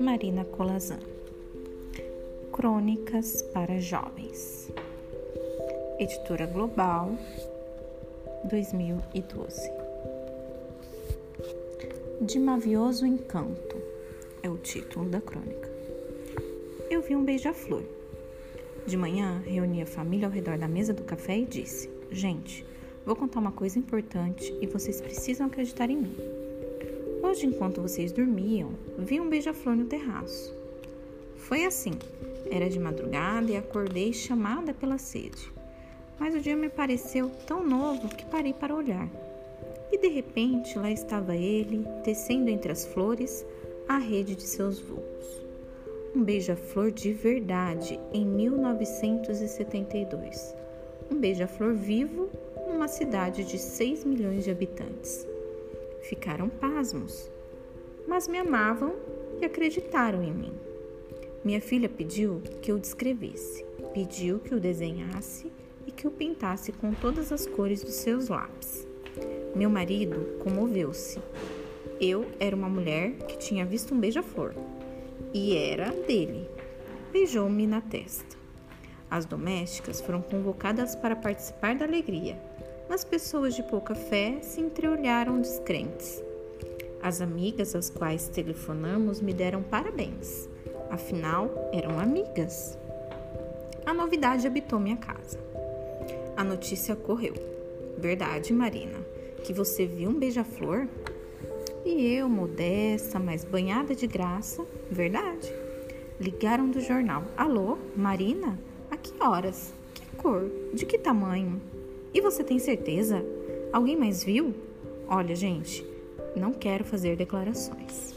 Marina Colazan. Crônicas para Jovens. Editora Global, 2012. De Mavioso Encanto é o título da crônica. Eu vi um beija-flor. De manhã, reuni a família ao redor da mesa do café e disse: Gente, vou contar uma coisa importante e vocês precisam acreditar em mim. Hoje, enquanto vocês dormiam, vi um beija-flor no terraço. Foi assim. Era de madrugada e acordei chamada pela sede. Mas o dia me pareceu tão novo que parei para olhar. E de repente lá estava ele, tecendo entre as flores a rede de seus voos. Um beija-flor de verdade em 1972. Um beija-flor vivo numa cidade de 6 milhões de habitantes ficaram pasmos, mas me amavam e acreditaram em mim. Minha filha pediu que eu descrevesse, pediu que eu desenhasse e que eu pintasse com todas as cores dos seus lápis. Meu marido comoveu-se. Eu era uma mulher que tinha visto um beija-flor e era dele. Beijou-me na testa. As domésticas foram convocadas para participar da alegria mas pessoas de pouca fé se entreolharam descrentes. As amigas às quais telefonamos me deram parabéns, afinal eram amigas. A novidade habitou minha casa. A notícia correu. Verdade, Marina, que você viu um beija-flor? E eu, modesta, mas banhada de graça, verdade. Ligaram do jornal. Alô, Marina? A que horas? Que cor? De que tamanho? E você tem certeza? Alguém mais viu? Olha, gente, não quero fazer declarações.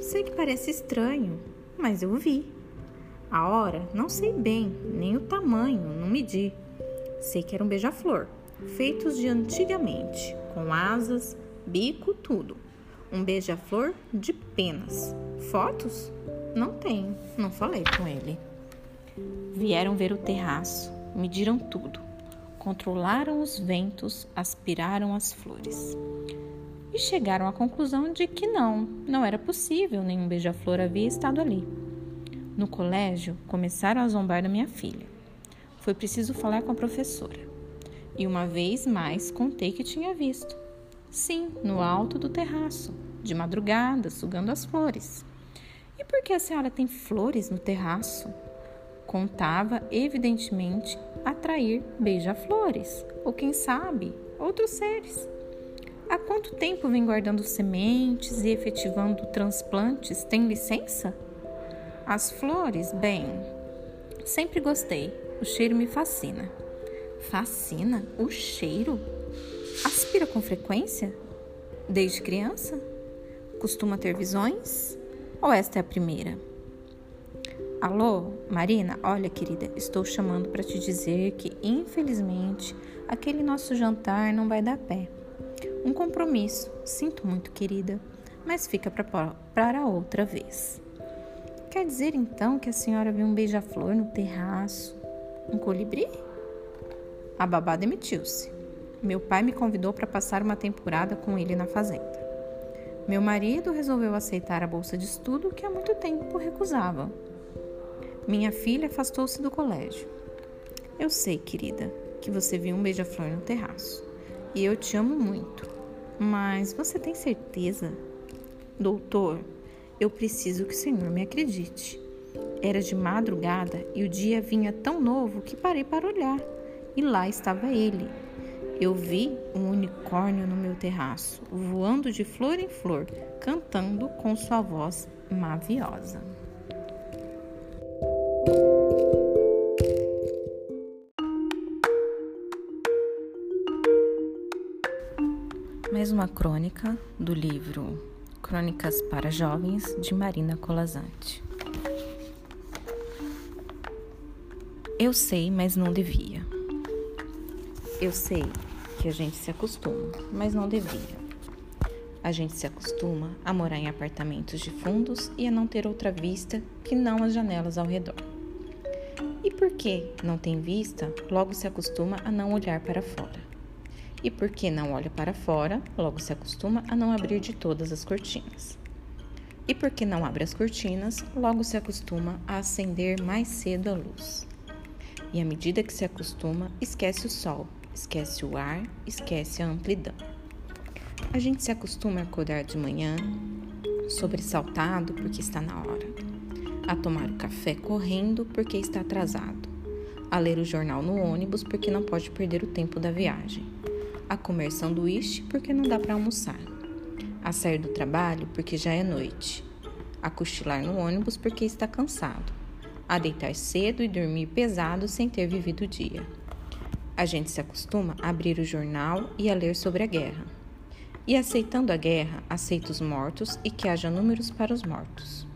Sei que parece estranho, mas eu vi. A hora não sei bem, nem o tamanho, não medi. Sei que era um beija-flor, feitos de antigamente, com asas, bico, tudo. Um beija-flor de penas. Fotos? Não tenho, não falei com ele. Vieram ver o terraço, mediram tudo controlaram os ventos, aspiraram as flores. E chegaram à conclusão de que não, não era possível, nenhum beija-flor havia estado ali. No colégio, começaram a zombar da minha filha. Foi preciso falar com a professora. E uma vez mais contei que tinha visto. Sim, no alto do terraço, de madrugada, sugando as flores. E por que a senhora tem flores no terraço? Contava, evidentemente, atrair beija-flores, ou quem sabe, outros seres. Há quanto tempo vem guardando sementes e efetivando transplantes? Tem licença? As flores, bem, sempre gostei. O cheiro me fascina. Fascina? O cheiro? Aspira com frequência? Desde criança? Costuma ter visões? Ou esta é a primeira? Alô, Marina? Olha, querida, estou chamando para te dizer que, infelizmente, aquele nosso jantar não vai dar pé. Um compromisso. Sinto muito, querida, mas fica para outra vez. Quer dizer então que a senhora viu um beija-flor no terraço? Um colibri? A babá demitiu-se. Meu pai me convidou para passar uma temporada com ele na fazenda. Meu marido resolveu aceitar a bolsa de estudo que há muito tempo recusava. Minha filha afastou-se do colégio. Eu sei, querida, que você viu um beija-flor no terraço. E eu te amo muito. Mas você tem certeza? Doutor, eu preciso que o senhor me acredite. Era de madrugada e o dia vinha tão novo que parei para olhar. E lá estava ele. Eu vi um unicórnio no meu terraço, voando de flor em flor, cantando com sua voz maviosa. Uma crônica do livro Crônicas para Jovens de Marina Colazante. Eu sei, mas não devia. Eu sei que a gente se acostuma, mas não devia. A gente se acostuma a morar em apartamentos de fundos e a não ter outra vista que não as janelas ao redor. E porque não tem vista, logo se acostuma a não olhar para fora. E porque não olha para fora, logo se acostuma a não abrir de todas as cortinas. E porque não abre as cortinas, logo se acostuma a acender mais cedo a luz. E à medida que se acostuma, esquece o sol, esquece o ar, esquece a amplidão. A gente se acostuma a acordar de manhã, sobressaltado porque está na hora, a tomar o café correndo porque está atrasado, a ler o jornal no ônibus porque não pode perder o tempo da viagem, a comer sanduíche porque não dá para almoçar a sair do trabalho porque já é noite, a cochilar no ônibus porque está cansado, a deitar cedo e dormir pesado sem ter vivido o dia. A gente se acostuma a abrir o jornal e a ler sobre a guerra. E aceitando a guerra, aceita os mortos e que haja números para os mortos.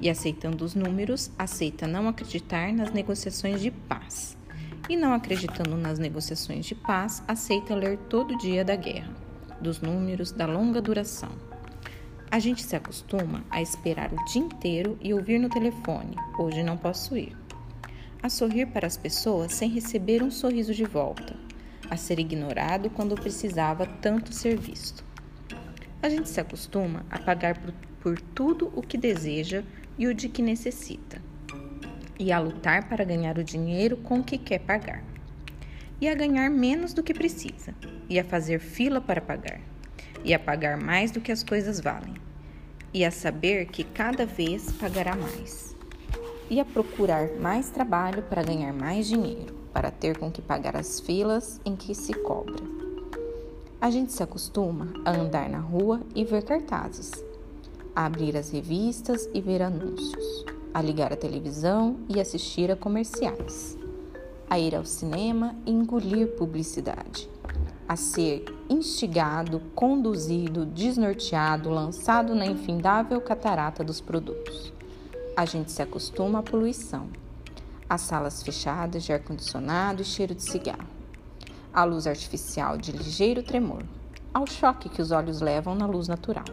E aceitando os números, aceita não acreditar nas negociações de paz. E não acreditando nas negociações de paz, aceita ler todo dia da guerra dos números, da longa duração. A gente se acostuma a esperar o dia inteiro e ouvir no telefone: hoje não posso ir. A sorrir para as pessoas sem receber um sorriso de volta. A ser ignorado quando precisava tanto ser visto. A gente se acostuma a pagar por, por tudo o que deseja e o de que necessita. E a lutar para ganhar o dinheiro com que quer pagar. E a ganhar menos do que precisa, e a fazer fila para pagar, e a pagar mais do que as coisas valem, e a saber que cada vez pagará mais, e a procurar mais trabalho para ganhar mais dinheiro, para ter com que pagar as filas em que se cobra. A gente se acostuma a andar na rua e ver cartazes, a abrir as revistas e ver anúncios, a ligar a televisão e assistir a comerciais. A ir ao cinema e engolir publicidade, a ser instigado, conduzido, desnorteado, lançado na infindável catarata dos produtos. A gente se acostuma à poluição, às salas fechadas de ar-condicionado e cheiro de cigarro, à luz artificial de ligeiro tremor, ao choque que os olhos levam na luz natural,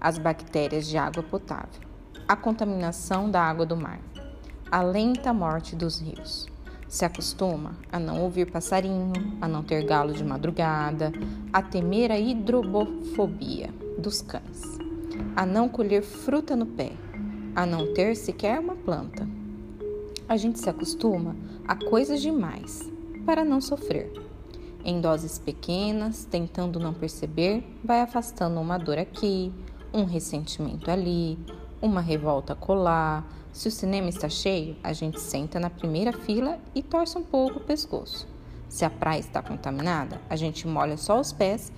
às bactérias de água potável, à contaminação da água do mar, à lenta morte dos rios se acostuma a não ouvir passarinho, a não ter galo de madrugada, a temer a hidrobofobia dos cães, a não colher fruta no pé, a não ter sequer uma planta. A gente se acostuma a coisas demais para não sofrer. Em doses pequenas, tentando não perceber, vai afastando uma dor aqui, um ressentimento ali, uma revolta colar, se o cinema está cheio, a gente senta na primeira fila e torce um pouco o pescoço. Se a praia está contaminada, a gente molha só os pés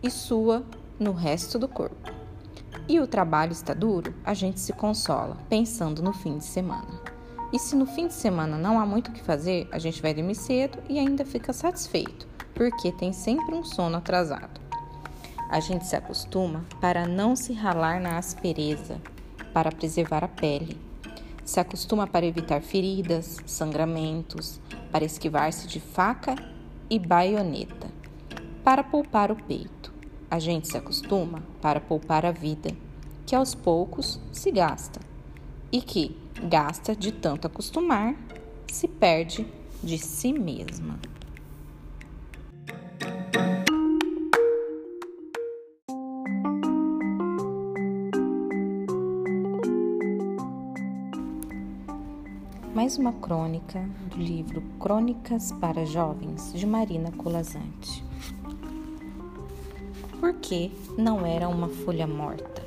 e sua no resto do corpo. E o trabalho está duro, a gente se consola, pensando no fim de semana. E se no fim de semana não há muito o que fazer, a gente vai dormir cedo e ainda fica satisfeito, porque tem sempre um sono atrasado. A gente se acostuma para não se ralar na aspereza, para preservar a pele. Se acostuma para evitar feridas, sangramentos, para esquivar-se de faca e baioneta, para poupar o peito. A gente se acostuma para poupar a vida, que aos poucos se gasta, e que gasta de tanto acostumar, se perde de si mesma. Mais uma crônica do livro Crônicas para Jovens, de Marina Colazante. Por que não era uma folha morta?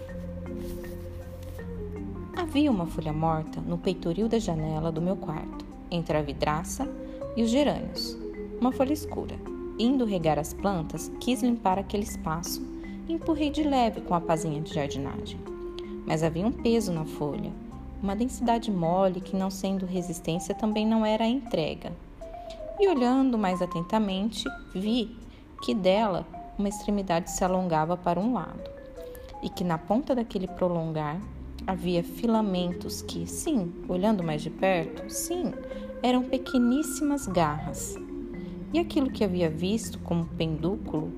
Havia uma folha morta no peitoril da janela do meu quarto, entre a vidraça e os gerânios, uma folha escura. Indo regar as plantas, quis limpar aquele espaço e empurrei de leve com a pazinha de jardinagem. Mas havia um peso na folha uma densidade mole que, não sendo resistência, também não era entrega. E olhando mais atentamente, vi que dela uma extremidade se alongava para um lado e que na ponta daquele prolongar havia filamentos que, sim, olhando mais de perto, sim, eram pequeníssimas garras. E aquilo que havia visto como pendúculo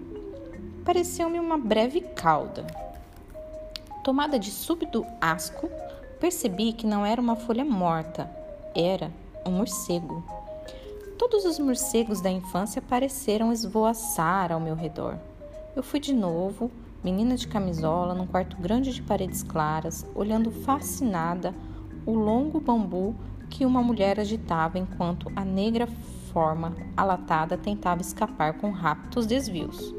pareceu-me uma breve cauda. Tomada de súbito asco, Percebi que não era uma folha morta, era um morcego. Todos os morcegos da infância pareceram esvoaçar ao meu redor. Eu fui de novo, menina de camisola, num quarto grande de paredes claras, olhando fascinada o longo bambu que uma mulher agitava enquanto a negra forma alatada tentava escapar com rápidos desvios.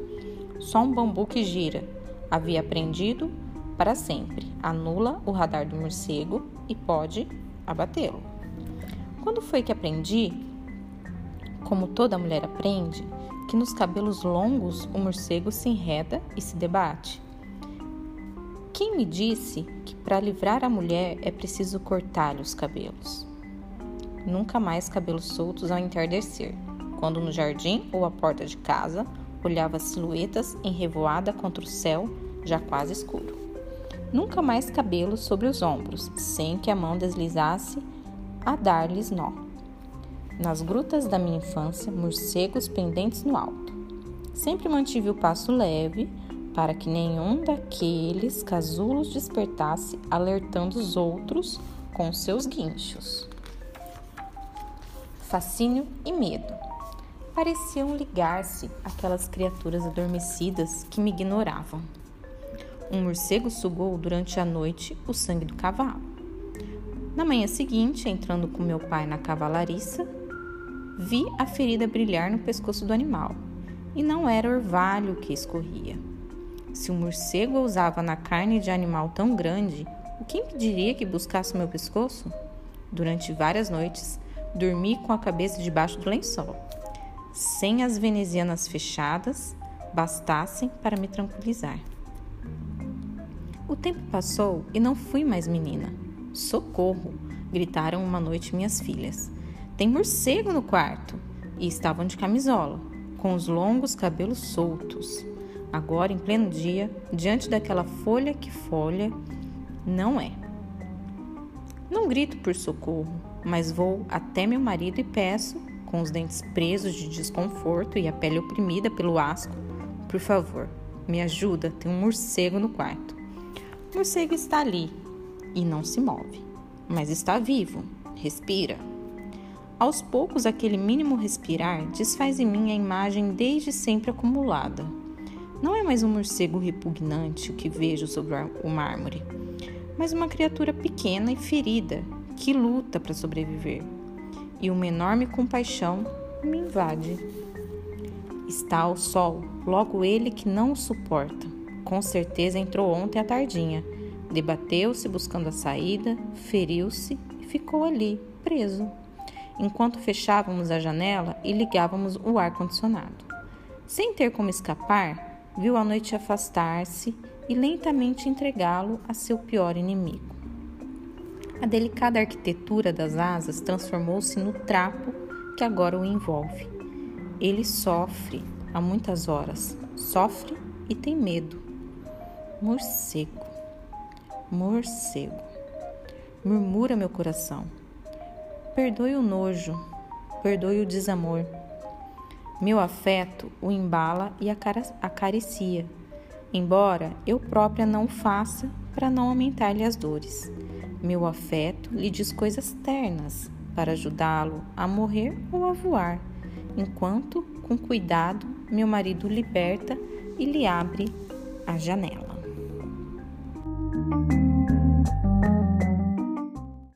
Só um bambu que gira. Havia aprendido para sempre. Anula o radar do morcego e pode abatê-lo. Quando foi que aprendi, como toda mulher aprende, que nos cabelos longos o morcego se enreda e se debate? Quem me disse que para livrar a mulher é preciso cortar-lhe os cabelos? Nunca mais cabelos soltos ao entardecer, quando no jardim ou à porta de casa olhava silhuetas em revoada contra o céu já quase escuro. Nunca mais cabelos sobre os ombros, sem que a mão deslizasse a dar-lhes nó. Nas grutas da minha infância, morcegos pendentes no alto. Sempre mantive o passo leve, para que nenhum daqueles casulos despertasse, alertando os outros com seus guinchos. Fascínio e medo pareciam ligar-se àquelas criaturas adormecidas que me ignoravam. Um morcego sugou durante a noite o sangue do cavalo. Na manhã seguinte, entrando com meu pai na cavalariça, vi a ferida brilhar no pescoço do animal, e não era orvalho que escorria. Se o um morcego ousava na carne de animal tão grande, o que impediria que buscasse o meu pescoço? Durante várias noites, dormi com a cabeça debaixo do lençol, sem as venezianas fechadas bastassem para me tranquilizar. O tempo passou e não fui mais menina. Socorro! gritaram uma noite minhas filhas. Tem morcego no quarto! E estavam de camisola, com os longos cabelos soltos agora em pleno dia, diante daquela folha que folha não é. Não grito por socorro, mas vou até meu marido e peço, com os dentes presos de desconforto e a pele oprimida pelo asco, por favor, me ajuda, tem um morcego no quarto. Morcego está ali e não se move, mas está vivo, respira. Aos poucos, aquele mínimo respirar desfaz em mim a imagem desde sempre acumulada não é mais um morcego repugnante o que vejo sobre o mármore, mas uma criatura pequena e ferida que luta para sobreviver. E uma enorme compaixão me invade. Está ao sol, logo ele que não o suporta. Com certeza entrou ontem à tardinha. Debateu-se buscando a saída, feriu-se e ficou ali, preso, enquanto fechávamos a janela e ligávamos o ar-condicionado. Sem ter como escapar, viu a noite afastar-se e lentamente entregá-lo a seu pior inimigo. A delicada arquitetura das asas transformou-se no trapo que agora o envolve. Ele sofre há muitas horas, sofre e tem medo. Morcego, morcego, murmura meu coração. Perdoe o nojo, perdoe o desamor meu afeto o embala e acaricia, embora eu própria não faça para não aumentar-lhe as dores. Meu afeto lhe diz coisas ternas para ajudá-lo a morrer ou a voar, enquanto, com cuidado, meu marido liberta e lhe abre a janela.